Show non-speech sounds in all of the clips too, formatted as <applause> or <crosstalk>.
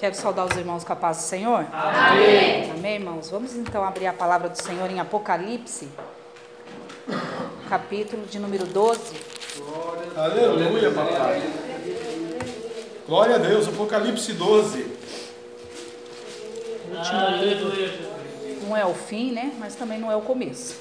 Quero saudar os irmãos com a paz do Senhor. Amém. Amém, irmãos. Vamos então abrir a palavra do Senhor em Apocalipse, capítulo de número 12. Aleluia, papai. Glória a Deus, Apocalipse 12. O último livro. Não é o fim, né? Mas também não é o começo.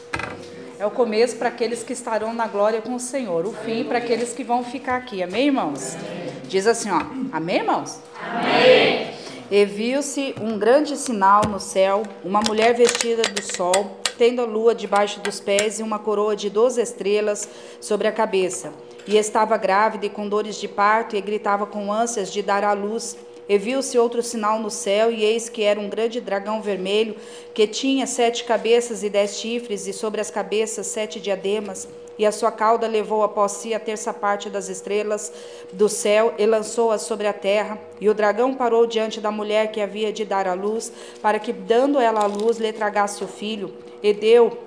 É o começo para aqueles que estarão na glória com o Senhor. O fim para aqueles que vão ficar aqui. Amém, irmãos? Diz assim, ó. Amém, irmãos? Amém. E viu-se um grande sinal no céu, uma mulher vestida do sol, tendo a lua debaixo dos pés e uma coroa de doze estrelas sobre a cabeça. E estava grávida e com dores de parto, e gritava com ânsias de dar à luz. E viu-se outro sinal no céu, e eis que era um grande dragão vermelho, que tinha sete cabeças e dez chifres, e sobre as cabeças sete diademas. E a sua cauda levou após si a terça parte das estrelas do céu e lançou-as sobre a terra. E o dragão parou diante da mulher que havia de dar à luz, para que, dando ela à luz, lhe tragasse o filho. E deu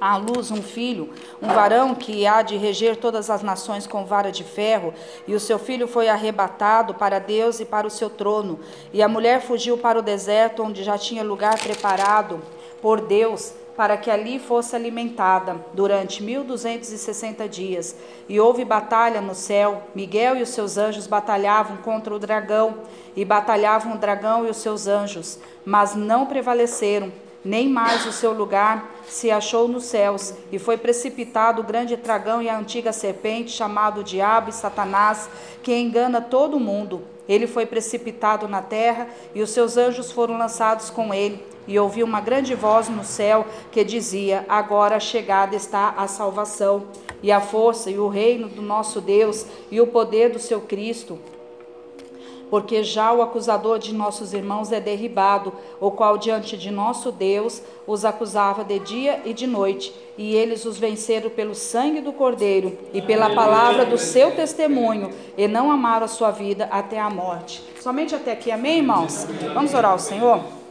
à luz um filho, um varão que há de reger todas as nações com vara de ferro, e o seu filho foi arrebatado para Deus e para o seu trono. E a mulher fugiu para o deserto, onde já tinha lugar preparado por Deus, para que ali fosse alimentada durante 1260 dias. E houve batalha no céu. Miguel e os seus anjos batalhavam contra o dragão, e batalhavam o dragão e os seus anjos, mas não prevaleceram nem mais o seu lugar se achou nos céus, e foi precipitado o grande dragão e a antiga serpente, chamado Diabo e Satanás, que engana todo o mundo. Ele foi precipitado na terra, e os seus anjos foram lançados com ele. E ouvi uma grande voz no céu que dizia: Agora chegada está a salvação, e a força, e o reino do nosso Deus, e o poder do seu Cristo porque já o acusador de nossos irmãos é derribado, o qual diante de nosso Deus os acusava de dia e de noite, e eles os venceram pelo sangue do Cordeiro e pela palavra do seu testemunho, e não amaram a sua vida até a morte. Somente até aqui, amém, irmãos? Vamos orar ao Senhor?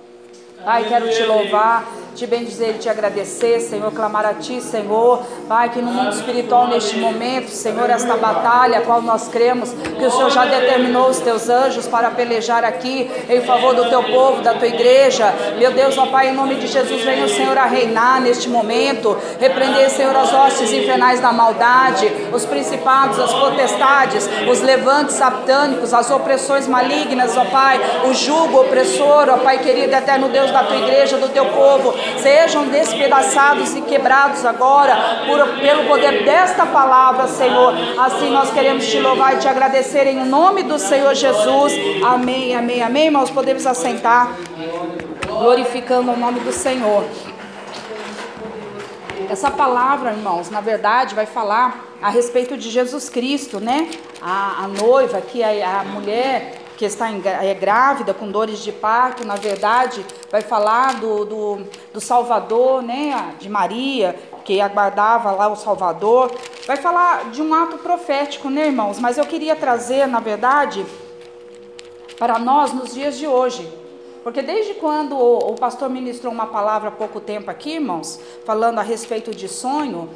Pai, quero te louvar te bendizer e te agradecer, Senhor, clamar a Ti, Senhor, Pai, que no mundo espiritual neste momento, Senhor, esta batalha, a qual nós cremos, que o Senhor já determinou os Teus anjos para pelejar aqui em favor do Teu povo, da Tua igreja, meu Deus, ó Pai, em nome de Jesus, venha o Senhor a reinar neste momento, repreender, Senhor, as hostes infernais da maldade, os principados, as potestades, os levantes satânicos, as opressões malignas, ó Pai, o jugo opressor, ó Pai querido, eterno Deus da Tua igreja, do Teu povo, sejam despedaçados e quebrados agora por, pelo poder desta palavra, Senhor. Assim nós queremos te louvar e te agradecer em nome do Senhor Jesus. Amém, amém, amém. Irmãos, podemos assentar, glorificando o nome do Senhor. Essa palavra, irmãos, na verdade vai falar a respeito de Jesus Cristo, né? A, a noiva, que é a mulher que está em, é grávida, com dores de parto, na verdade, vai falar do, do, do Salvador, né, de Maria, que aguardava lá o Salvador. Vai falar de um ato profético, né, irmãos? Mas eu queria trazer, na verdade, para nós nos dias de hoje. Porque desde quando o, pastor ministrou uma palavra há pouco tempo aqui, irmãos, falando a respeito de sonho,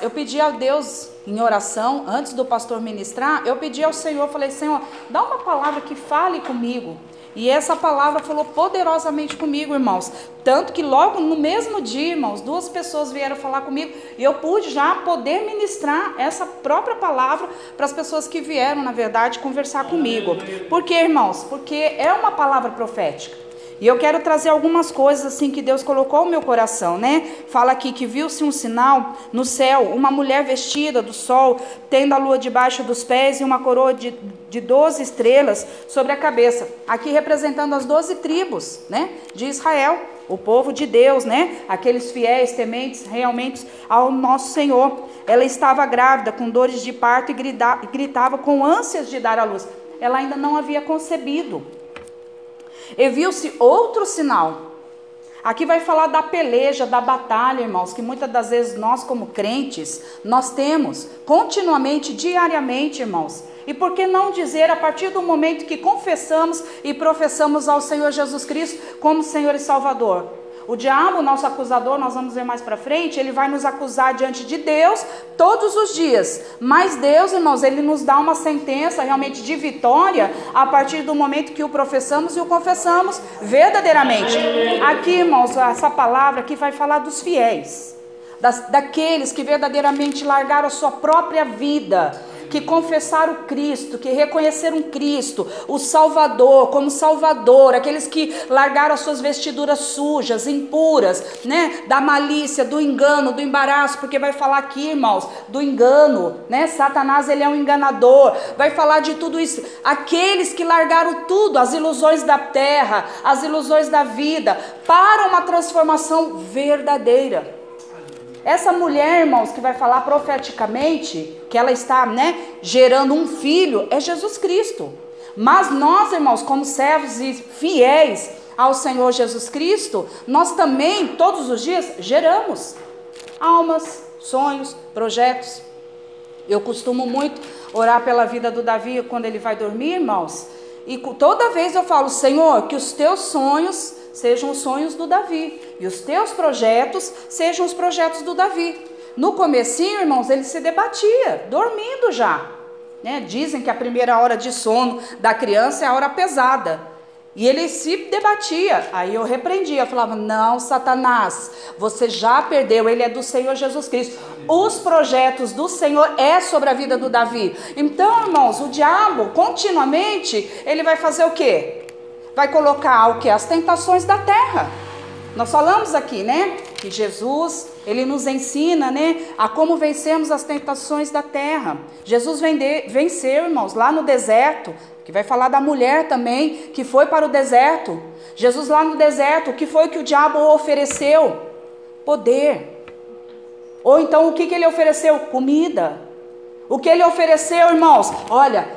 eu pedi a Deus em oração, antes do pastor ministrar, eu pedi ao Senhor, falei, Senhor, dá uma palavra que fale comigo. E essa palavra falou poderosamente comigo, irmãos. Tanto que logo no mesmo dia, irmãos, duas pessoas vieram falar comigo e eu pude já poder ministrar essa própria palavra para as pessoas que vieram, na verdade, conversar comigo. Por quê, irmãos? Porque é uma palavra profética. E eu quero trazer algumas coisas assim que Deus colocou no meu coração, né? Fala aqui que viu-se um sinal no céu, uma mulher vestida do sol, tendo a lua debaixo dos pés e uma coroa de, de 12 estrelas sobre a cabeça. Aqui representando as 12 tribos, né? De Israel, o povo de Deus, né? Aqueles fiéis, tementes realmente ao nosso Senhor. Ela estava grávida, com dores de parto e gritava com ânsias de dar à luz. Ela ainda não havia concebido. E viu-se outro sinal. Aqui vai falar da peleja, da batalha, irmãos, que muitas das vezes nós, como crentes, nós temos continuamente, diariamente, irmãos. E por que não dizer a partir do momento que confessamos e professamos ao Senhor Jesus Cristo como Senhor e Salvador? O diabo, nosso acusador, nós vamos ver mais para frente, ele vai nos acusar diante de Deus todos os dias. Mas Deus, irmãos, ele nos dá uma sentença realmente de vitória a partir do momento que o professamos e o confessamos verdadeiramente. Aqui, irmãos, essa palavra aqui vai falar dos fiéis, das, daqueles que verdadeiramente largaram a sua própria vida que confessaram Cristo, que reconheceram Cristo, o Salvador, como Salvador, aqueles que largaram as suas vestiduras sujas, impuras, né, da malícia, do engano, do embaraço, porque vai falar aqui, irmãos, do engano, né? Satanás ele é um enganador. Vai falar de tudo isso. Aqueles que largaram tudo, as ilusões da terra, as ilusões da vida, para uma transformação verdadeira. Essa mulher, irmãos, que vai falar profeticamente, que ela está, né, gerando um filho, é Jesus Cristo. Mas nós, irmãos, como servos e fiéis ao Senhor Jesus Cristo, nós também, todos os dias, geramos almas, sonhos, projetos. Eu costumo muito orar pela vida do Davi quando ele vai dormir, irmãos. E toda vez eu falo, Senhor, que os teus sonhos sejam os sonhos do Davi e os teus projetos sejam os projetos do Davi. No comecinho, irmãos, ele se debatia, dormindo já. Né? Dizem que a primeira hora de sono da criança é a hora pesada. E ele se debatia. Aí eu repreendia, falava: "Não, Satanás, você já perdeu, ele é do Senhor Jesus Cristo. Os projetos do Senhor é sobre a vida do Davi". Então, irmãos, o diabo continuamente, ele vai fazer o quê? Vai colocar o que? As tentações da terra. Nós falamos aqui, né? Que Jesus, ele nos ensina, né? A como vencermos as tentações da terra. Jesus vende, venceu, irmãos, lá no deserto, que vai falar da mulher também, que foi para o deserto. Jesus lá no deserto, o que foi que o diabo ofereceu? Poder. Ou então o que, que ele ofereceu? Comida. O que ele ofereceu, irmãos? Olha,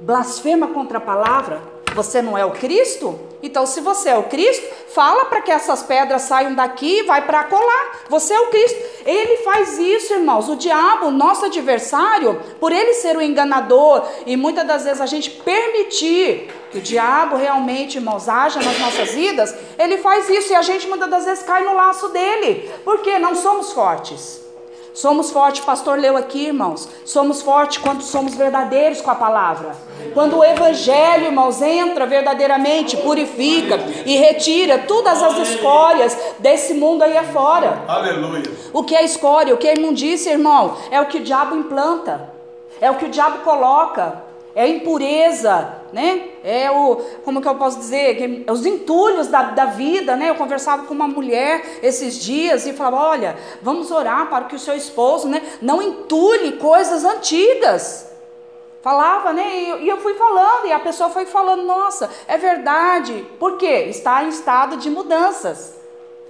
blasfema contra a palavra, você não é o Cristo? Então, se você é o Cristo, fala para que essas pedras saiam daqui e vai para colar. Você é o Cristo. Ele faz isso, irmãos. O diabo, nosso adversário, por ele ser o enganador e muitas das vezes a gente permitir que o diabo realmente, irmãos, haja nas nossas vidas, ele faz isso e a gente muitas das vezes cai no laço dele. Porque não somos fortes. Somos fortes, o pastor leu aqui, irmãos. Somos fortes quando somos verdadeiros com a palavra. Quando o evangelho, irmãos, entra verdadeiramente, purifica e retira todas as escórias desse mundo aí afora. Aleluia. O que é escória, o que é imundícia, irmão? É o que o diabo implanta. É o que o diabo coloca. É a impureza, né? É o, como que eu posso dizer, os entulhos da, da vida, né? Eu conversava com uma mulher esses dias e falava, olha, vamos orar para que o seu esposo, né, não entule coisas antigas. Falava, né? E eu fui falando, e a pessoa foi falando, nossa, é verdade. Por quê? Está em estado de mudanças.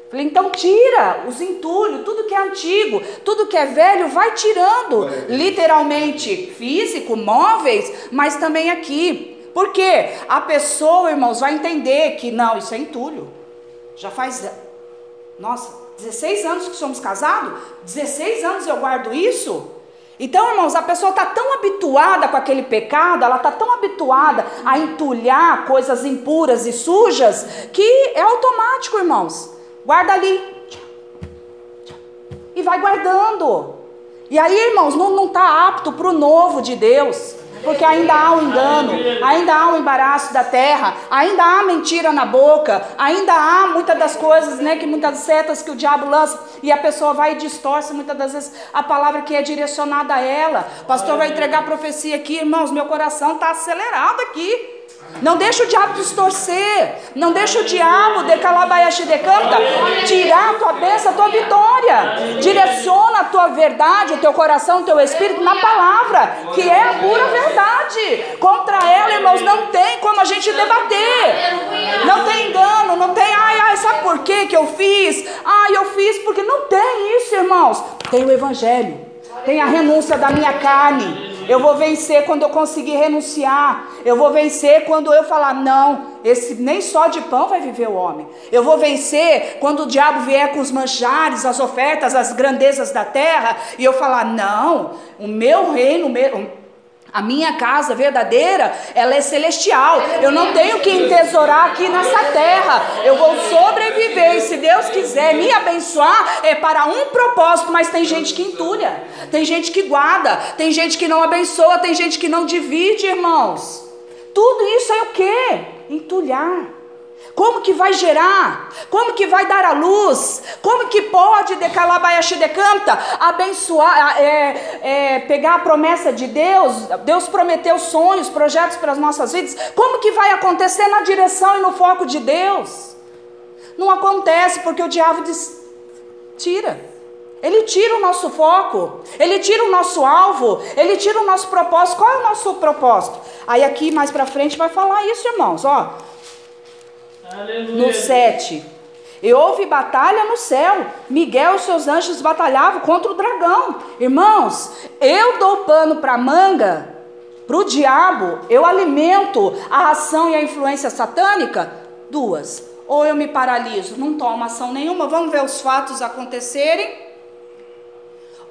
Falei, então tira os entulhos, tudo que é antigo, tudo que é velho, vai tirando. Literalmente físico, móveis, mas também aqui. Porque a pessoa, irmãos, vai entender que não, isso é entulho. Já faz, nossa, 16 anos que somos casados? 16 anos eu guardo isso? Então, irmãos, a pessoa está tão habituada com aquele pecado, ela está tão habituada a entulhar coisas impuras e sujas, que é automático, irmãos. Guarda ali. E vai guardando. E aí, irmãos, não está apto para o novo de Deus porque ainda há o um engano, ainda há o um embaraço da terra, ainda há mentira na boca, ainda há muitas das coisas, né, que muitas setas que o diabo lança e a pessoa vai e distorce muitas das vezes a palavra que é direcionada a ela. Pastor vai entregar profecia aqui, irmãos, meu coração está acelerado aqui. Não deixa o diabo distorcer. Não deixa o diabo de calabaiaxi de canta tirar a tua bênção, a tua vitória. Direciona a tua verdade, o teu coração, o teu espírito na palavra, que é a pura verdade. Contra ela, irmãos, não tem como a gente debater. Não tem engano, não tem, ai, ai, sabe por que que eu fiz? Ai, eu fiz porque não tem isso, irmãos. Tem o evangelho. Tem a renúncia da minha carne. Eu vou vencer quando eu conseguir renunciar. Eu vou vencer quando eu falar não, esse nem só de pão vai viver o homem. Eu vou vencer quando o diabo vier com os manjares, as ofertas, as grandezas da terra e eu falar não, o meu reino, A minha casa verdadeira, ela é celestial. Eu não tenho que entesourar aqui nessa terra. Eu vou sobreviver. E se Deus quiser me abençoar, é para um propósito. Mas tem gente que entulha, tem gente que guarda, tem gente que não abençoa, tem gente que não divide, irmãos. Tudo isso é o que? Entulhar. Como que vai gerar? Como que vai dar a luz? Como que pode decanta abençoar, é, é, pegar a promessa de Deus? Deus prometeu sonhos, projetos para as nossas vidas. Como que vai acontecer na direção e no foco de Deus? Não acontece porque o diabo diz, tira. Ele tira o nosso foco, ele tira o nosso alvo, ele tira o nosso propósito. Qual é o nosso propósito? Aí aqui mais para frente vai falar isso, irmãos, ó. Aleluia. No 7. E houve batalha no céu. Miguel e seus anjos batalhavam contra o dragão. Irmãos, eu dou pano para manga, para o diabo, eu alimento a ação e a influência satânica? Duas. Ou eu me paraliso, não tomo ação nenhuma, vamos ver os fatos acontecerem.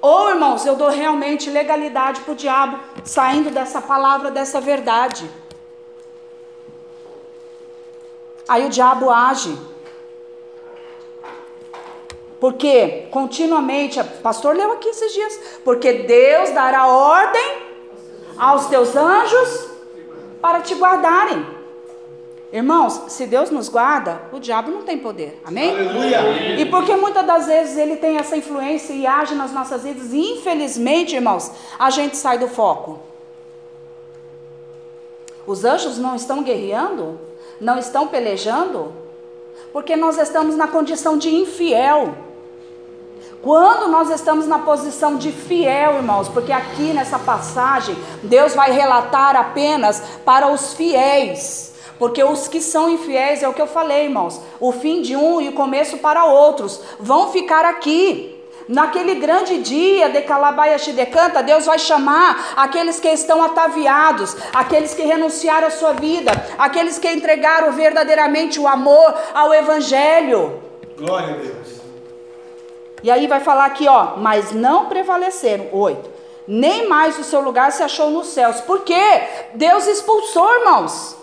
Ou, irmãos, eu dou realmente legalidade para o diabo, saindo dessa palavra, dessa verdade. Aí o diabo age. Porque continuamente, o pastor leu aqui esses dias, porque Deus dará ordem aos teus anjos para te guardarem. Irmãos, se Deus nos guarda, o diabo não tem poder. Amém? Aleluia. E porque muitas das vezes ele tem essa influência e age nas nossas vidas, e infelizmente, irmãos, a gente sai do foco. Os anjos não estão guerreando? Não estão pelejando? Porque nós estamos na condição de infiel. Quando nós estamos na posição de fiel, irmãos, porque aqui nessa passagem, Deus vai relatar apenas para os fiéis. Porque os que são infiéis, é o que eu falei, irmãos, o fim de um e o começo para outros, vão ficar aqui. Naquele grande dia de Calabaia Xidecanta, Deus vai chamar aqueles que estão ataviados, aqueles que renunciaram à sua vida, aqueles que entregaram verdadeiramente o amor ao Evangelho. Glória a Deus. E aí vai falar aqui, ó, mas não prevaleceram. Oito. Nem mais o seu lugar se achou nos céus. Por quê? Deus expulsou, irmãos.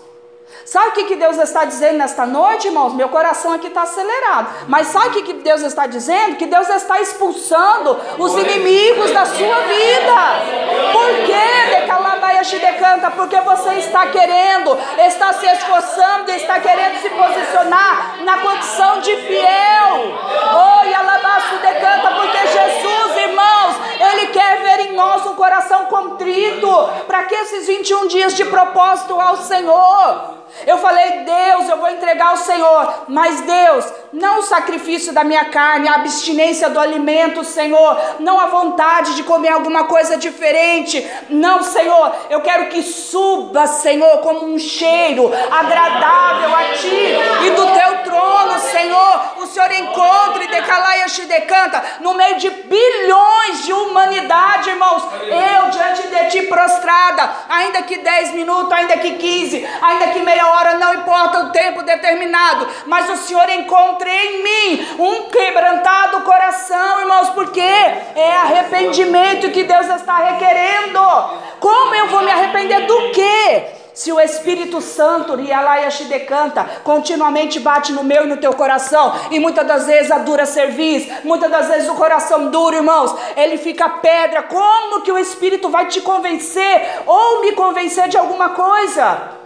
Sabe o que, que Deus está dizendo nesta noite, irmãos? Meu coração aqui está acelerado. Mas sabe o que, que Deus está dizendo? Que Deus está expulsando os inimigos da sua vida. Por quê? Decalabaiaxi decanta? Porque você está querendo, está se esforçando, está querendo se posicionar na condição de fiel. Oh, e alabaço decanta, porque Jesus, irmãos, Ele quer ver em nós um coração contrito. Para que esses 21 dias de propósito ao Senhor? Eu falei, Deus, eu vou entregar ao Senhor, mas Deus, não o sacrifício da minha carne, a abstinência do alimento, Senhor, não a vontade de comer alguma coisa diferente, não, Senhor, eu quero que suba, Senhor, como um cheiro agradável a Ti e do Teu trono, Senhor, o Senhor encontre decalaia decanta no meio de bilhões de humanidade, irmãos, eu diante de Ti prostrada, ainda que 10 minutos, ainda que 15, ainda que meia hora, não importa o tempo determinado, mas o Senhor encontre em mim um quebrantado coração, irmãos, porque é arrependimento que Deus está requerendo. Como eu vou me arrepender do quê? Se o Espírito Santo, decanta, continuamente bate no meu e no teu coração, e muitas das vezes a dura serviço, muitas das vezes o coração duro, irmãos, ele fica pedra. Como que o Espírito vai te convencer ou me convencer de alguma coisa?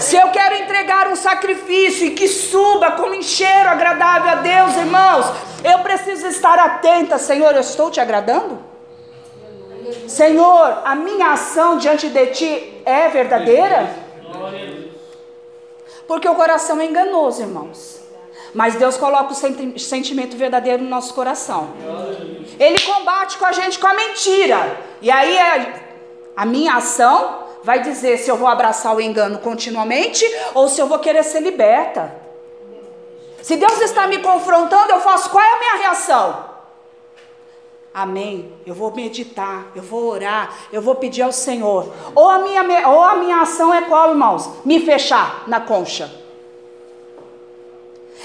Se eu quero entregar um sacrifício e que suba como um cheiro agradável a Deus, irmãos, eu preciso estar atenta, Senhor, eu estou te agradando? Senhor, a minha ação diante de ti é verdadeira? Porque o coração é enganoso, irmãos. Mas Deus coloca o sentimento verdadeiro no nosso coração. Ele combate com a gente com a mentira. E aí é a minha ação vai dizer se eu vou abraçar o engano continuamente ou se eu vou querer ser liberta. Se Deus está me confrontando, eu faço qual é a minha reação? Amém. Eu vou meditar, eu vou orar, eu vou pedir ao Senhor. Ou a minha, ou a minha ação é qual, irmãos? Me fechar na concha.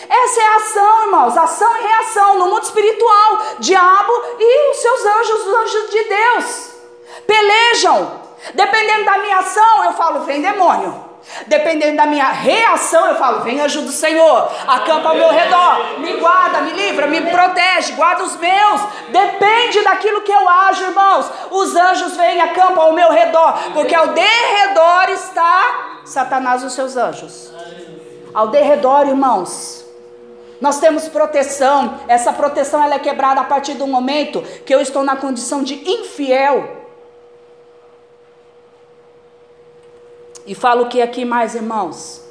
Essa é a ação, irmãos, ação e reação no mundo espiritual. Diabo e os seus anjos, os anjos de Deus, pelejam Dependendo da minha ação, eu falo, vem demônio. Dependendo da minha reação, eu falo: vem ajuda o Senhor, acampa ao meu redor, me guarda, me livra, me protege, guarda os meus. Depende daquilo que eu ajo, irmãos. Os anjos vêm acampam ao meu redor, porque ao derredor está Satanás e os seus anjos. Ao derredor, irmãos. Nós temos proteção. Essa proteção ela é quebrada a partir do momento que eu estou na condição de infiel. E falo o que aqui mais, irmãos?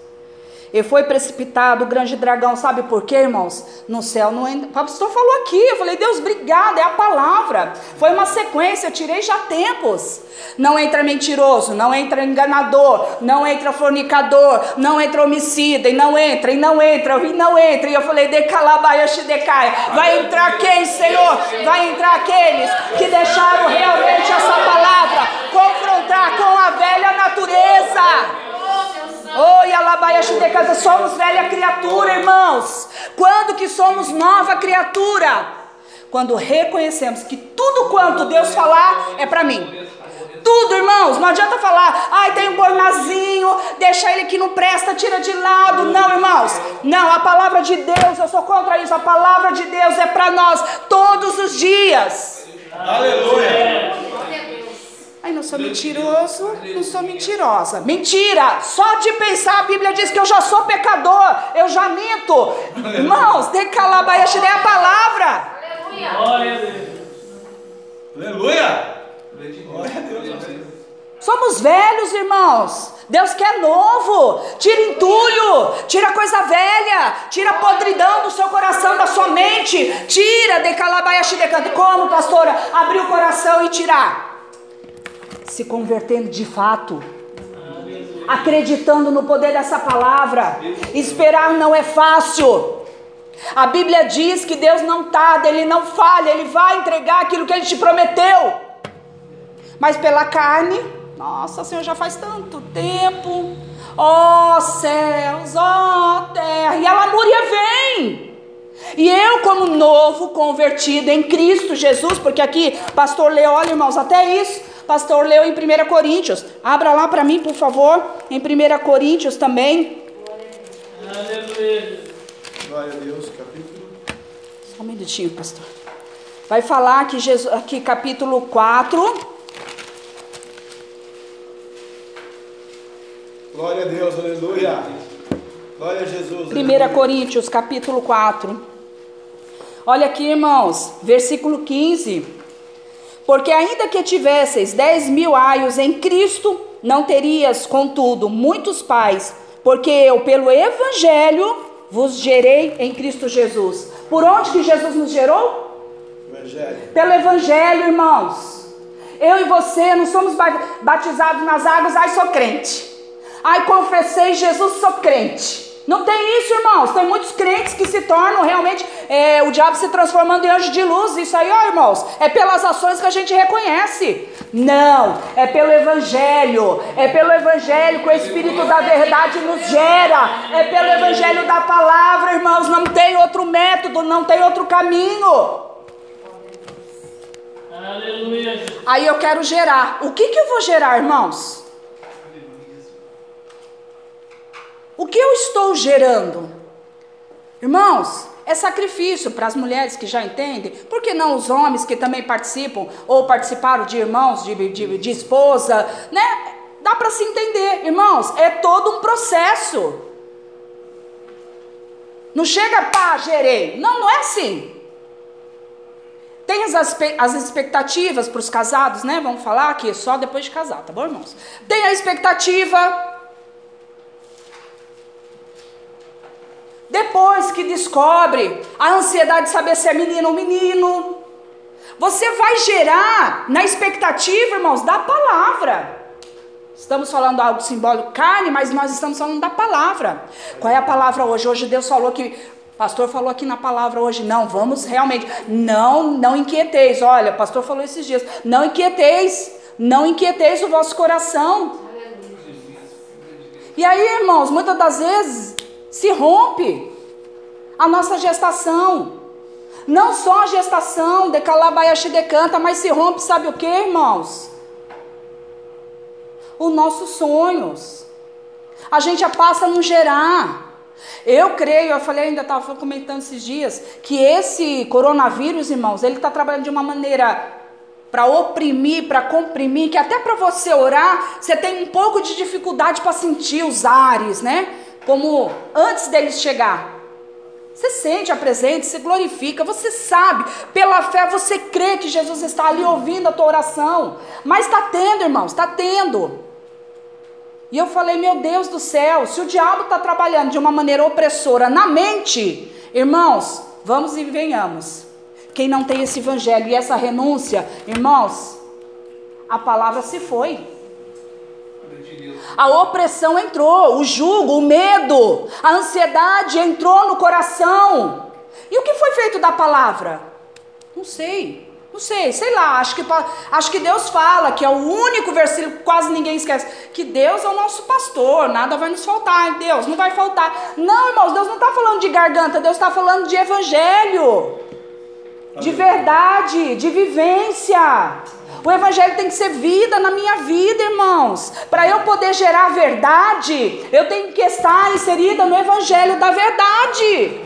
E foi precipitado o grande dragão, sabe por quê, irmãos? No céu não entra. O pastor falou aqui, eu falei, Deus, obrigado, é a palavra. Foi uma sequência, eu tirei já tempos. Não entra mentiroso, não entra enganador, não entra fornicador, não entra homicida, e não entra, e não entra, e não entra. E eu falei, decalabaia, decai. Vai entrar quem, Senhor? Vai entrar aqueles que deixaram realmente essa palavra confrontar com a velha natureza. Oi, alabaiaxi de casa, somos velha criatura, irmãos. Quando que somos nova criatura? Quando reconhecemos que tudo quanto Deus falar é para mim. Tudo, irmãos, não adianta falar, ai, tem um bornazinho, deixa ele que não presta, tira de lado. Não, irmãos, não, a palavra de Deus, eu sou contra isso, a palavra de Deus é para nós todos os dias. Aleluia. Ai, não sou mentiroso, não sou mentirosa. Mentira! Só de pensar, a Bíblia diz que eu já sou pecador, eu já minto. Irmãos, de calabaia, tirei a palavra. Aleluia! Aleluia! Glória a Deus. Somos velhos, irmãos. Deus quer novo. Tira entulho, tira coisa velha, tira a podridão do seu coração, da sua mente. Tira de calabaia, Como, pastora? Abrir o coração e tirar se convertendo de fato, acreditando no poder dessa palavra. Esperar não é fácil. A Bíblia diz que Deus não tarda, Ele não falha, Ele vai entregar aquilo que Ele te prometeu. Mas pela carne, nossa, Senhor, já faz tanto tempo. Ó oh, céus, ó oh, terra, e a lamúria vem. E eu, como novo convertido em Cristo Jesus, porque aqui, pastor Lê, olha irmãos, até isso, pastor leu em 1 Coríntios. Abra lá para mim, por favor, em 1 Coríntios também. Aleluia. Glória a Deus, capítulo. Só um minutinho, pastor. Vai falar que Jesus, aqui capítulo 4. Glória a Deus, aleluia. Glória a Jesus. 1 Coríntios, capítulo 4. Olha aqui, irmãos, versículo 15. Porque ainda que tivesseis dez mil aios em Cristo, não terias, contudo, muitos pais, porque eu, pelo Evangelho, vos gerei em Cristo Jesus. Por onde que Jesus nos gerou? Evangelho. Pelo Evangelho, irmãos. Eu e você não somos batizados nas águas, ai, sou crente. Ai, confessei Jesus, sou crente. Não tem isso, irmãos. Tem muitos crentes que se tornam realmente é, o diabo se transformando em anjo de luz. Isso aí, ó, irmãos, é pelas ações que a gente reconhece. Não, é pelo Evangelho. É pelo Evangelho que o Espírito da verdade nos gera. É pelo Evangelho da palavra, irmãos. Não tem outro método, não tem outro caminho. Aleluia. Aí eu quero gerar. O que, que eu vou gerar, irmãos? O que eu estou gerando? Irmãos, é sacrifício para as mulheres que já entendem, por que não os homens que também participam ou participaram de irmãos, de, de, de esposa, né? Dá para se entender, irmãos, é todo um processo. Não chega, pá, gerei. Não, não é assim. Tem as, as expectativas para os casados, né? Vamos falar aqui só depois de casar, tá bom, irmãos? Tem a expectativa Depois que descobre a ansiedade de saber se é menino ou menino, você vai gerar na expectativa, irmãos, da palavra. Estamos falando algo simbólico, carne, mas nós estamos falando da palavra. Qual é a palavra hoje? Hoje Deus falou que pastor falou aqui na palavra hoje, não, vamos realmente, não, não inquieteis. Olha, pastor falou esses dias, não inquieteis, não inquieteis o vosso coração. E aí, irmãos, muitas das vezes se rompe a nossa gestação. Não só a gestação de Calabaiaxi decanta, mas se rompe, sabe o que, irmãos? os nossos sonhos. A gente passa a não gerar. Eu creio, eu falei, ainda estava comentando esses dias, que esse coronavírus, irmãos, ele está trabalhando de uma maneira para oprimir, para comprimir, que até para você orar, você tem um pouco de dificuldade para sentir os ares, né? Como antes deles chegar. Você sente a presença, você glorifica, você sabe, pela fé você crê que Jesus está ali ouvindo a tua oração. Mas está tendo, irmãos, está tendo. E eu falei, meu Deus do céu, se o diabo está trabalhando de uma maneira opressora na mente, irmãos, vamos e venhamos. Quem não tem esse evangelho e essa renúncia, irmãos, a palavra se foi. A opressão entrou, o jugo, o medo, a ansiedade entrou no coração. E o que foi feito da palavra? Não sei. Não sei, sei lá, acho que, acho que Deus fala, que é o único versículo que quase ninguém esquece, que Deus é o nosso pastor, nada vai nos faltar, Deus não vai faltar. Não, irmãos, Deus não está falando de garganta, Deus está falando de evangelho, de verdade, de vivência. O evangelho tem que ser vida na minha vida, irmãos. Para eu poder gerar verdade, eu tenho que estar inserida no evangelho da verdade.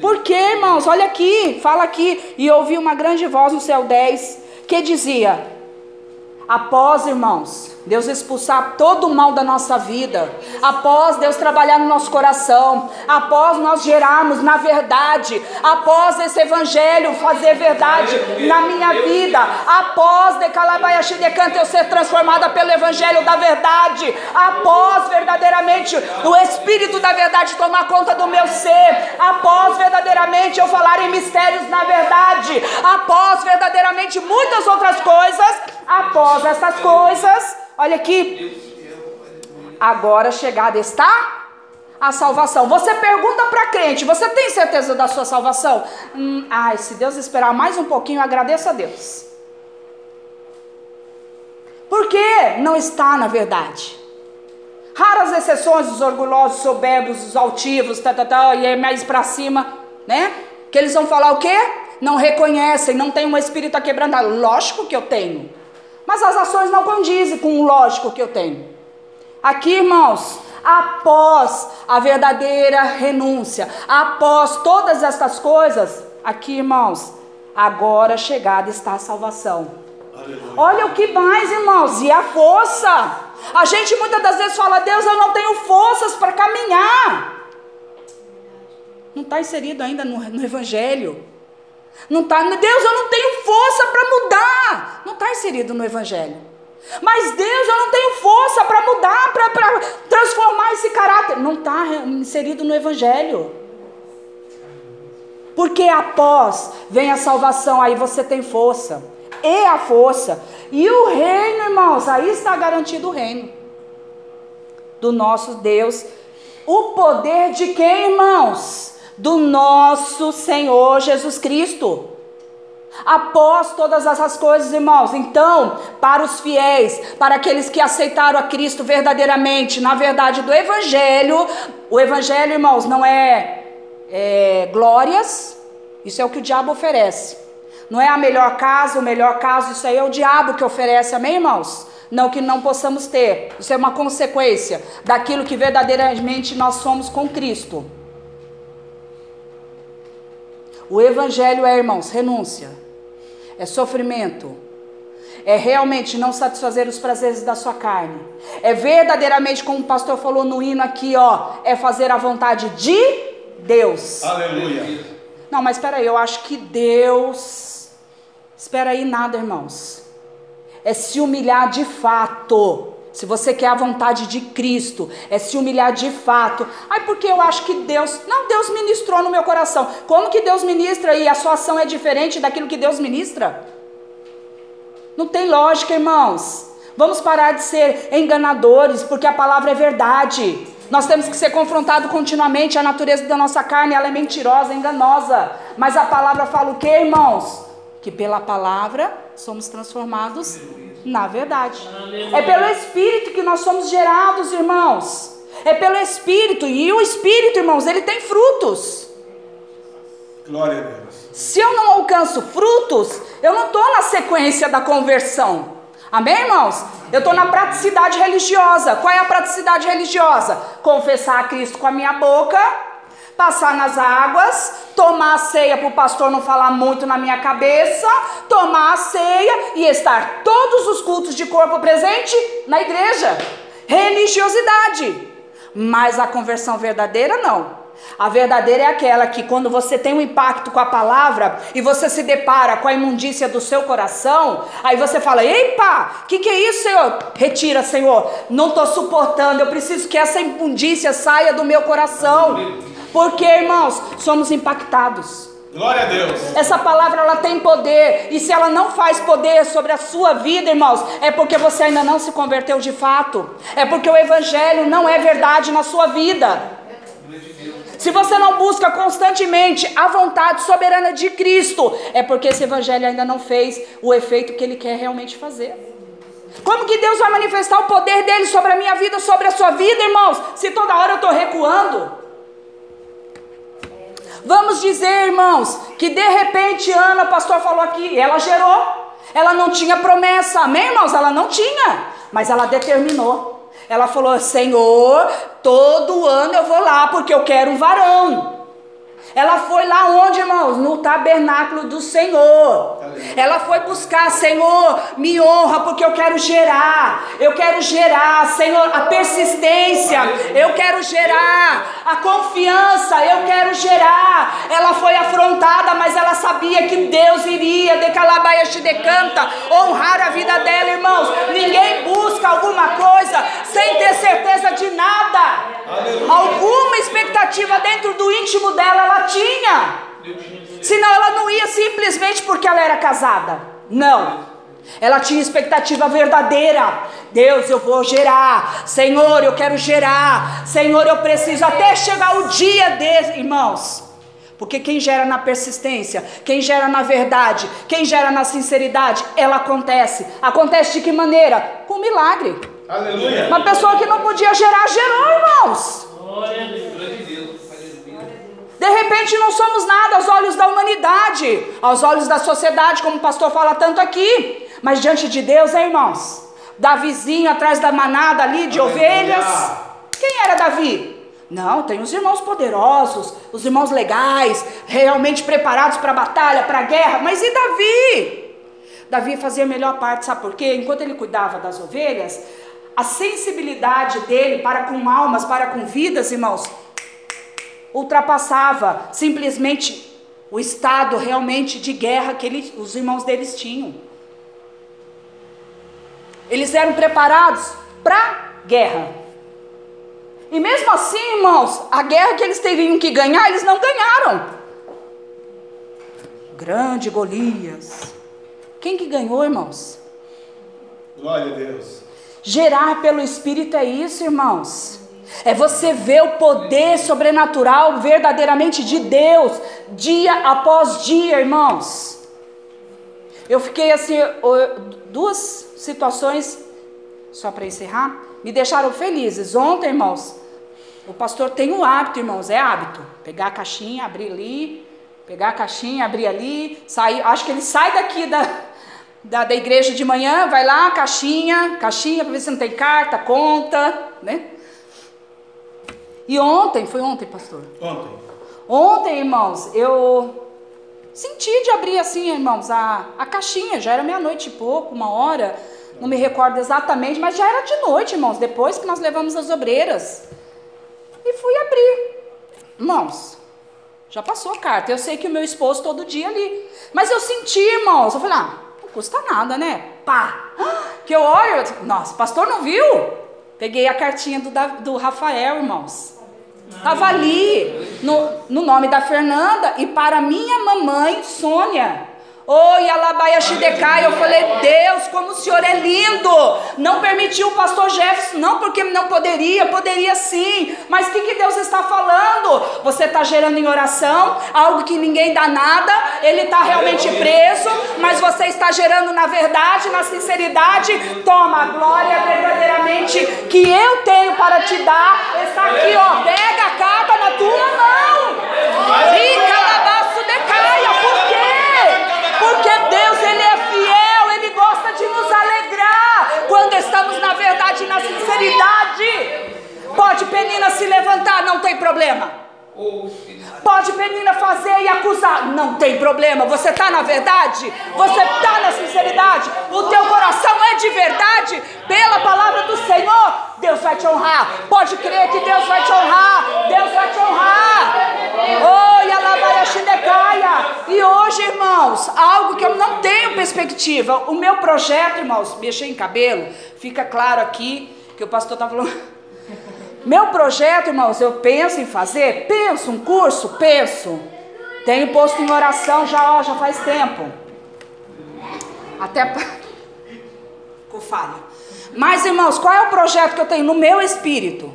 Por quê, irmãos? Olha aqui, fala aqui. E ouvi uma grande voz no céu 10 que dizia: Após, irmãos, Deus expulsar todo o mal da nossa vida, após Deus trabalhar no nosso coração, após nós gerarmos na verdade, após esse evangelho fazer verdade na minha vida, após de Calabaiaxi de Canta eu ser transformada pelo evangelho da verdade, após verdadeiramente o espírito da verdade tomar conta do meu ser, após verdadeiramente eu falar em mistérios na verdade, após verdadeiramente muitas outras coisas, após essas coisas, Olha aqui. Agora chegada está a salvação. Você pergunta para crente: você tem certeza da sua salvação? Hum, ai, se Deus esperar mais um pouquinho, agradeça a Deus. Por que não está na verdade? Raras exceções os orgulhosos, soberbos, os altivos, tá, tá, tá, e mais para cima, né? Que eles vão falar o quê? Não reconhecem, não tem um espírito quebrantado. Lógico que eu tenho. Mas as ações não condizem com o lógico que eu tenho. Aqui, irmãos, após a verdadeira renúncia, após todas estas coisas, aqui, irmãos, agora chegada está a salvação. Aleluia. Olha o que mais, irmãos, e a força. A gente muitas das vezes fala, Deus, eu não tenho forças para caminhar. Não está inserido ainda no, no Evangelho. Não tá, Deus, eu não tenho força para mudar. Não está inserido no Evangelho. Mas Deus, eu não tenho força para mudar, para transformar esse caráter. Não está inserido no Evangelho. Porque após vem a salvação, aí você tem força. E a força. E o reino, irmãos, aí está garantido o reino do nosso Deus. O poder de quem, irmãos? Do nosso Senhor Jesus Cristo. Após todas essas coisas, irmãos, então, para os fiéis, para aqueles que aceitaram a Cristo verdadeiramente, na verdade do Evangelho, o Evangelho, irmãos, não é, é glórias, isso é o que o diabo oferece. Não é a melhor casa, o melhor caso, isso aí é o diabo que oferece, amém, irmãos? Não que não possamos ter, isso é uma consequência daquilo que verdadeiramente nós somos com Cristo. O Evangelho é, irmãos, renúncia, é sofrimento, é realmente não satisfazer os prazeres da sua carne, é verdadeiramente, como o pastor falou no hino aqui, ó, é fazer a vontade de Deus. Aleluia. Não, mas espera aí, eu acho que Deus. Espera aí, nada, irmãos. É se humilhar de fato. Se você quer a vontade de Cristo, é se humilhar de fato. Ai, porque eu acho que Deus. Não, Deus ministrou no meu coração. Como que Deus ministra e a sua ação é diferente daquilo que Deus ministra? Não tem lógica, irmãos. Vamos parar de ser enganadores, porque a palavra é verdade. Nós temos que ser confrontados continuamente. A natureza da nossa carne ela é mentirosa, enganosa. Mas a palavra fala o que, irmãos? Que pela palavra somos transformados na verdade. É pelo Espírito que nós somos gerados, irmãos. É pelo Espírito. E o Espírito, irmãos, ele tem frutos. Glória a Deus. Se eu não alcanço frutos, eu não estou na sequência da conversão. Amém, irmãos? Eu estou na praticidade religiosa. Qual é a praticidade religiosa? Confessar a Cristo com a minha boca, passar nas águas, tomar a ceia para o pastor não falar muito na minha cabeça, tomar a ceia e estar todos os cultos de corpo presente na igreja. Religiosidade. Mas a conversão verdadeira não. A verdadeira é aquela que, quando você tem um impacto com a palavra e você se depara com a imundícia do seu coração, aí você fala: Epa, o que, que é isso, Senhor? Retira, Senhor. Não estou suportando, eu preciso que essa imundícia saia do meu coração. Porque, irmãos, somos impactados. Glória a Deus. Essa palavra ela tem poder, e se ela não faz poder sobre a sua vida, irmãos, é porque você ainda não se converteu de fato. É porque o evangelho não é verdade na sua vida. Se você não busca constantemente a vontade soberana de Cristo, é porque esse evangelho ainda não fez o efeito que ele quer realmente fazer. Como que Deus vai manifestar o poder dele sobre a minha vida, sobre a sua vida, irmãos, se toda hora eu estou recuando? Vamos dizer, irmãos, que de repente Ana, o pastor falou aqui, ela gerou, ela não tinha promessa, amém, irmãos? Ela não tinha, mas ela determinou. Ela falou: Senhor, todo ano eu vou lá porque eu quero um varão. Ela foi lá onde, irmãos? No tabernáculo do Senhor. Ela foi buscar, Senhor, me honra porque eu quero gerar. Eu quero gerar, Senhor, a persistência. Eu quero gerar a confiança. Eu quero gerar. Ela foi afrontada, mas ela sabia que Deus iria, de Calabaia decanta, honrar a vida dela, irmãos. Ninguém busca alguma coisa sem ter certeza de nada. Alguma expectativa dentro do íntimo dela ela tinha. Senão ela não ia simplesmente porque ela era casada. Não. Ela tinha expectativa verdadeira. Deus, eu vou gerar. Senhor, eu quero gerar. Senhor, eu preciso até chegar o dia desse, irmãos. Porque quem gera na persistência, quem gera na verdade, quem gera na sinceridade, ela acontece. Acontece de que maneira? Com milagre. Aleluia. Uma pessoa que não podia gerar, gerou, irmãos. Glória a Deus. De repente não somos nada aos olhos da humanidade, aos olhos da sociedade, como o pastor fala tanto aqui. Mas diante de Deus, hein, irmãos? Davizinho atrás da manada ali de Aleluia. ovelhas. Quem era Davi? Não, tem os irmãos poderosos, os irmãos legais, realmente preparados para a batalha, para a guerra. Mas e Davi? Davi fazia a melhor parte, sabe por quê? Enquanto ele cuidava das ovelhas, a sensibilidade dele para com almas, para com vidas, irmãos, ultrapassava simplesmente o estado realmente de guerra que ele, os irmãos deles tinham. Eles eram preparados para guerra. E mesmo assim, irmãos, a guerra que eles teriam que ganhar, eles não ganharam. Grande Golias. Quem que ganhou, irmãos? Glória a Deus. Gerar pelo Espírito é isso, irmãos. É você ver o poder sobrenatural verdadeiramente de Deus, dia após dia, irmãos. Eu fiquei assim, duas situações, só para encerrar, me deixaram felizes. Ontem, irmãos, o pastor tem um hábito, irmãos, é hábito. Pegar a caixinha, abrir ali, pegar a caixinha, abrir ali, sair. Acho que ele sai daqui da, da, da igreja de manhã, vai lá, caixinha, caixinha, para ver se não tem carta, conta, né? E ontem, foi ontem, pastor? Ontem. Ontem, irmãos, eu senti de abrir assim, irmãos, a, a caixinha. Já era meia-noite e pouco, uma hora, não me recordo exatamente, mas já era de noite, irmãos, depois que nós levamos as obreiras. E fui abrir. Irmãos, já passou a carta. Eu sei que o meu esposo todo dia ali. Mas eu senti, irmãos, eu falei, ah, não custa nada, né? Pá! <gasps> Que eu olho, nossa, pastor não viu? Peguei a cartinha do, do Rafael, irmãos. Estava ali, no, no nome da Fernanda, e para minha mamãe, Sônia. Oi, Alabaia Shidecai, eu falei, Deus, como o Senhor é lindo. Não permitiu o pastor Jefferson, não porque não poderia, poderia sim. Mas o que, que Deus está falando? Você está gerando em oração algo que ninguém dá nada, ele está realmente preso, mas você está gerando na verdade, na sinceridade. Toma a glória verdadeiramente que eu tenho para te dar. Está aqui, ó. Pega a carta na tua mão. Fica alabaço decaia. Por quê? Porque Deus, Ele é fiel, Ele gosta de nos alegrar. Pode Penina se levantar, não tem problema. Pode Penina fazer e acusar, não tem problema. Você está na verdade, você está na sinceridade, o teu coração é de verdade, pela palavra do Senhor, Deus vai te honrar. Pode crer que Deus vai te honrar, Deus vai te honrar. Oi, alabaia E hoje, irmãos, algo que eu não tenho perspectiva. O meu projeto, irmãos, mexer em cabelo, fica claro aqui que o pastor está falando. Meu projeto, irmãos, eu penso em fazer? Penso, um curso? Penso. Tenho posto em oração já, ó, já faz tempo. Até. Com falha. Mas, irmãos, qual é o projeto que eu tenho no meu espírito?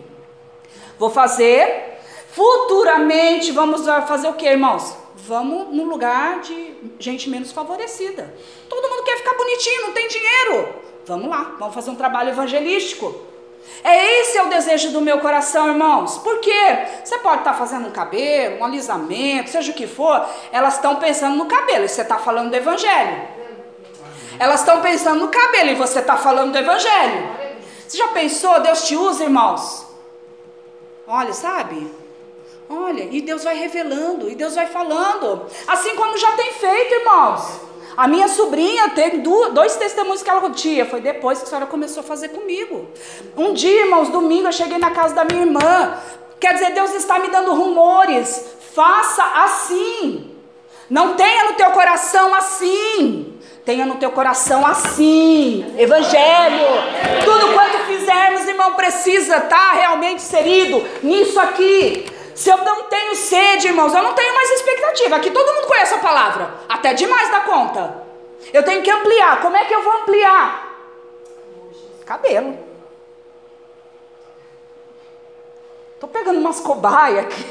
Vou fazer. Futuramente, vamos fazer o que, irmãos? Vamos num lugar de gente menos favorecida. Todo mundo quer ficar bonitinho, não tem dinheiro. Vamos lá, vamos fazer um trabalho evangelístico. É esse é o desejo do meu coração, irmãos. Por quê? Você pode estar fazendo um cabelo, um alisamento, seja o que for, elas estão pensando no cabelo, e você está falando do evangelho. Elas estão pensando no cabelo e você está falando do evangelho. Você já pensou? Deus te usa, irmãos. Olha, sabe? Olha, e Deus vai revelando, e Deus vai falando. Assim como já tem feito, irmãos. A minha sobrinha teve dois testemunhos que ela tinha. Foi depois que a senhora começou a fazer comigo. Um dia, irmãos, domingo, eu cheguei na casa da minha irmã. Quer dizer, Deus está me dando rumores. Faça assim. Não tenha no teu coração assim. Tenha no teu coração assim. Evangelho. Tudo quanto fizermos, irmão, precisa estar tá realmente inserido nisso aqui. Se eu não tenho sede, irmãos, eu não tenho mais expectativa. Aqui todo mundo conhece a palavra, até demais da conta. Eu tenho que ampliar. Como é que eu vou ampliar? Cabelo. Tô pegando umas cobaias aqui.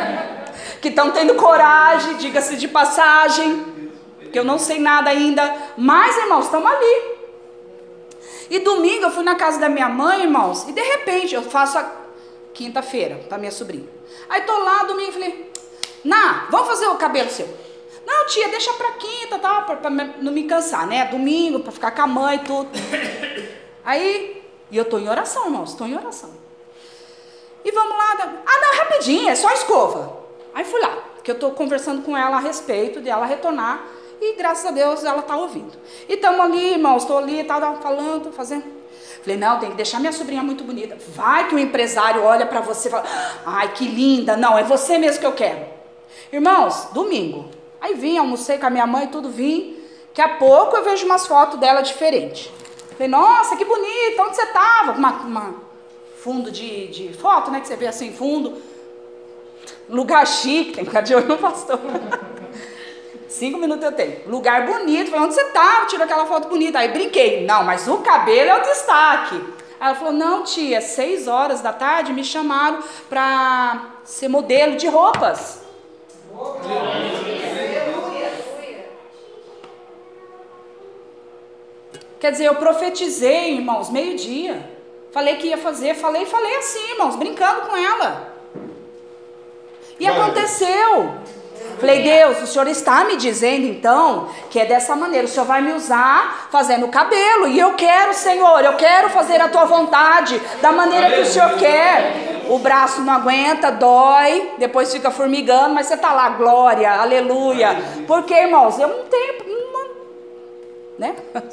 <laughs> que estão tendo coragem, diga-se de passagem, que eu não sei nada ainda. Mas, irmãos, estamos ali. E domingo eu fui na casa da minha mãe, irmãos, e de repente eu faço a quinta-feira, tá minha sobrinha. Aí tô lá domingo, falei, Ná, vamos fazer o cabelo seu. Não, tia, deixa pra quinta, tá? Pra, pra não me cansar, né? Domingo, pra ficar com a mãe e tudo. <coughs> Aí, e eu tô em oração, irmãos, tô em oração. E vamos lá. Ah, não, rapidinho, é só escova. Aí fui lá, que eu tô conversando com ela a respeito de ela retornar. E graças a Deus ela tá ouvindo. E estamos ali, irmãos, estou ali, tá falando, fazendo. Falei, não, tem que deixar minha sobrinha muito bonita. Vai que o empresário olha para você e fala, ai, que linda. Não, é você mesmo que eu quero. Irmãos, domingo. Aí vim, almocei com a minha mãe, tudo vim. Daqui a pouco eu vejo umas fotos dela diferentes. Falei, nossa, que bonita, onde você estava? Uma, uma, fundo de, de foto, né? Que você vê assim, fundo. Lugar chique, tem que ficar de olho no pastor. Cinco minutos eu tenho. Lugar bonito. Falei, onde você tá? Tirou aquela foto bonita. Aí brinquei. Não, mas o cabelo é o destaque. Aí ela falou, não tia, seis horas da tarde me chamaram para ser modelo de roupas. Quer dizer, eu profetizei, irmãos, meio-dia. Falei que ia fazer, falei, falei assim, irmãos, brincando com ela. E aconteceu. Falei, Deus, o Senhor está me dizendo então que é dessa maneira. O Senhor vai me usar fazendo cabelo. E eu quero, Senhor, eu quero fazer a tua vontade da maneira que o Senhor quer. O braço não aguenta, dói, depois fica formigando, mas você está lá, glória, aleluia. Porque, irmãos, eu não tenho. Não, né? <laughs>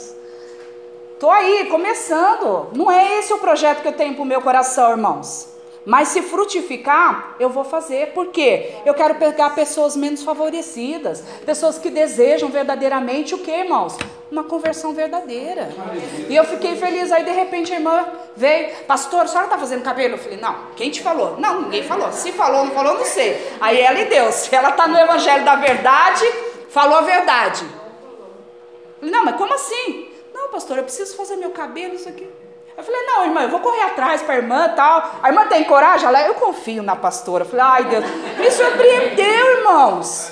Estou aí, começando. Não é esse o projeto que eu tenho para o meu coração, irmãos. Mas se frutificar, eu vou fazer. Por quê? Eu quero pegar pessoas menos favorecidas, pessoas que desejam verdadeiramente o que, irmãos? Uma conversão verdadeira. E eu fiquei feliz. Aí de repente a irmã veio, pastor, a senhora está fazendo cabelo? Eu falei, não, quem te falou? Não, ninguém falou. Se falou, não falou, não sei. Aí ela e Deus, se <laughs> ela está no evangelho da verdade, falou a verdade. Eu falei, não, mas como assim? Não, pastor, eu preciso fazer meu cabelo, isso aqui. Eu falei, não, irmã, eu vou correr atrás para a irmã tal. A irmã tem coragem? Ela, eu confio na pastora. Eu falei, ai Deus, me surpreendeu, irmãos.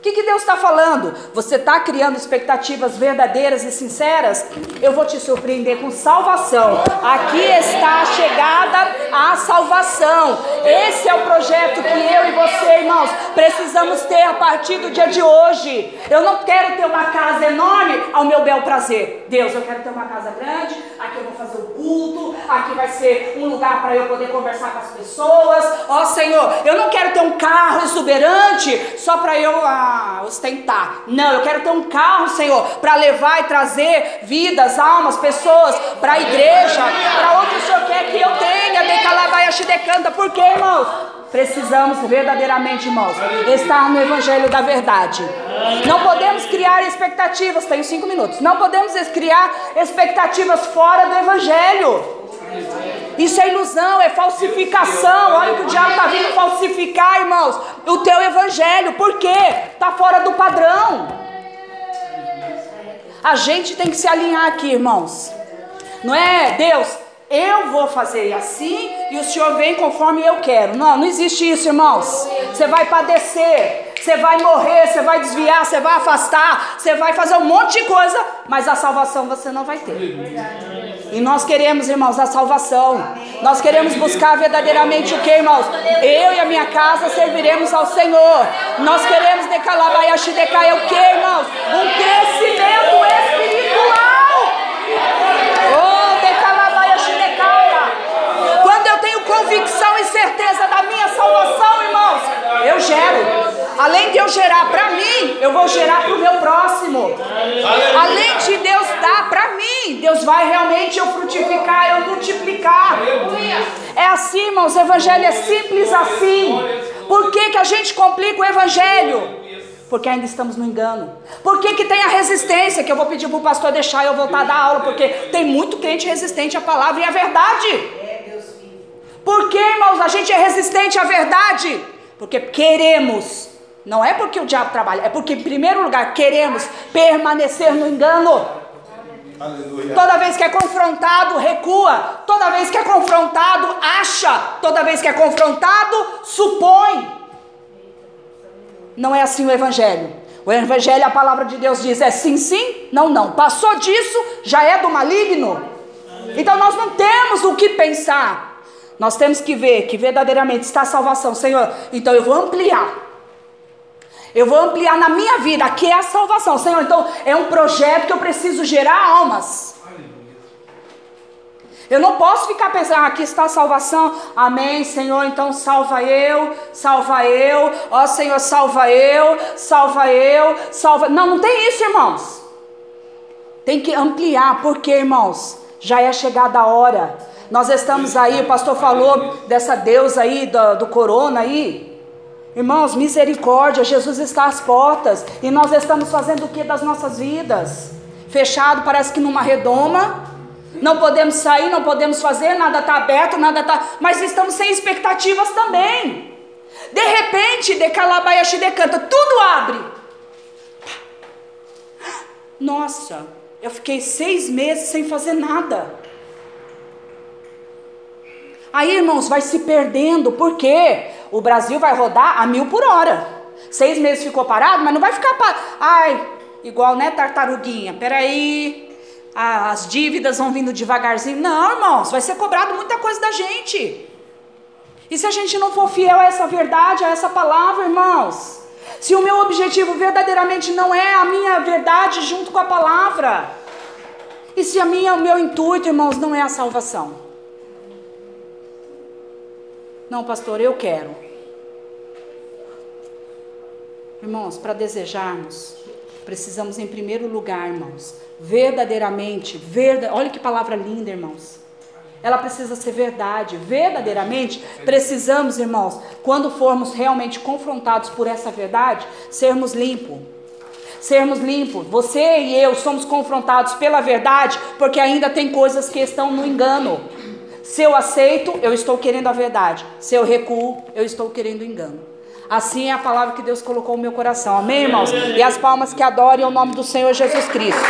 O que, que Deus está falando? Você está criando expectativas verdadeiras e sinceras? Eu vou te surpreender com salvação. Aqui está a chegada à salvação. Esse é o projeto que eu e você, irmãos, precisamos ter a partir do dia de hoje. Eu não quero ter uma casa enorme ao meu bel prazer. Deus, eu quero ter uma casa grande. Aqui eu vou fazer o culto aqui vai ser um lugar para eu poder conversar com as pessoas. Ó Senhor, eu não quero ter um carro exuberante só para eu ah, ostentar. Não, eu quero ter um carro, Senhor, para levar e trazer vidas, almas, pessoas para a igreja, para onde o Senhor quer que eu tenha. De decanta, por quê, irmãos? Precisamos verdadeiramente, irmãos, estar no Evangelho da verdade. Não podemos criar expectativas, tenho cinco minutos. Não podemos criar expectativas fora do Evangelho. Isso é ilusão, é falsificação. Olha que o diabo está vindo falsificar, irmãos, o teu Evangelho. Por quê? Está fora do padrão. A gente tem que se alinhar aqui, irmãos. Não é Deus, eu vou fazer assim e o Senhor vem conforme eu quero. Não, não existe isso, irmãos. Você vai padecer, você vai morrer, você vai desviar, você vai afastar, você vai fazer um monte de coisa, mas a salvação você não vai ter. E nós queremos, irmãos, a salvação. Nós queremos buscar verdadeiramente o que, irmãos? Eu e a minha casa serviremos ao Senhor. Nós queremos decalabayashi decai o que, irmãos? Um crescimento espiritual. convicção e certeza da minha salvação, irmãos, eu gero. Além de eu gerar para mim, eu vou gerar para o meu próximo. Além de Deus dar para mim, Deus vai realmente eu frutificar, eu multiplicar. É assim, irmãos, o evangelho é simples assim. Por que, que a gente complica o evangelho? Porque ainda estamos no engano. Por que, que tem a resistência? Que eu vou pedir para o pastor deixar eu voltar a dar aula, porque tem muito crente resistente à palavra e à verdade. Por que, irmãos, a gente é resistente à verdade? Porque queremos. Não é porque o diabo trabalha, é porque, em primeiro lugar, queremos permanecer no engano. Aleluia. Toda vez que é confrontado, recua. Toda vez que é confrontado, acha. Toda vez que é confrontado, supõe. Não é assim o Evangelho. O Evangelho, a palavra de Deus diz: é sim, sim, não, não. Passou disso, já é do maligno. Então nós não temos o que pensar. Nós temos que ver que verdadeiramente está a salvação, Senhor. Então eu vou ampliar. Eu vou ampliar na minha vida, aqui é a salvação, Senhor. Então é um projeto que eu preciso gerar almas. Eu não posso ficar pensando, ah, aqui está a salvação, amém, Senhor, então salva eu, salva eu, ó Senhor, salva eu, salva eu, salva. Não, não tem isso, irmãos. Tem que ampliar, porque, irmãos, já é chegada a hora nós estamos aí, o pastor falou dessa deusa aí, do, do corona aí. Irmãos, misericórdia, Jesus está às portas. E nós estamos fazendo o que das nossas vidas? Fechado, parece que numa redoma. Não podemos sair, não podemos fazer, nada está aberto, nada está. Mas estamos sem expectativas também. De repente, de Calabaiaxi decanta, tudo abre. Nossa, eu fiquei seis meses sem fazer nada. Aí, irmãos, vai se perdendo, porque o Brasil vai rodar a mil por hora. Seis meses ficou parado, mas não vai ficar parado. Ai, igual, né, tartaruguinha. Peraí, as dívidas vão vindo devagarzinho. Não, irmãos, vai ser cobrado muita coisa da gente. E se a gente não for fiel a essa verdade, a essa palavra, irmãos? Se o meu objetivo verdadeiramente não é a minha verdade junto com a palavra, e se a minha, o meu intuito, irmãos, não é a salvação? Não, pastor, eu quero. Irmãos, para desejarmos, precisamos em primeiro lugar, irmãos, verdadeiramente, verda, olha que palavra linda, irmãos. Ela precisa ser verdade, verdadeiramente precisamos, irmãos, quando formos realmente confrontados por essa verdade, sermos limpos. Sermos limpos. Você e eu somos confrontados pela verdade, porque ainda tem coisas que estão no engano. Se eu aceito, eu estou querendo a verdade. Se eu recuo, eu estou querendo engano. Assim é a palavra que Deus colocou no meu coração. Amém, irmãos? E as palmas que adorem o nome do Senhor Jesus Cristo.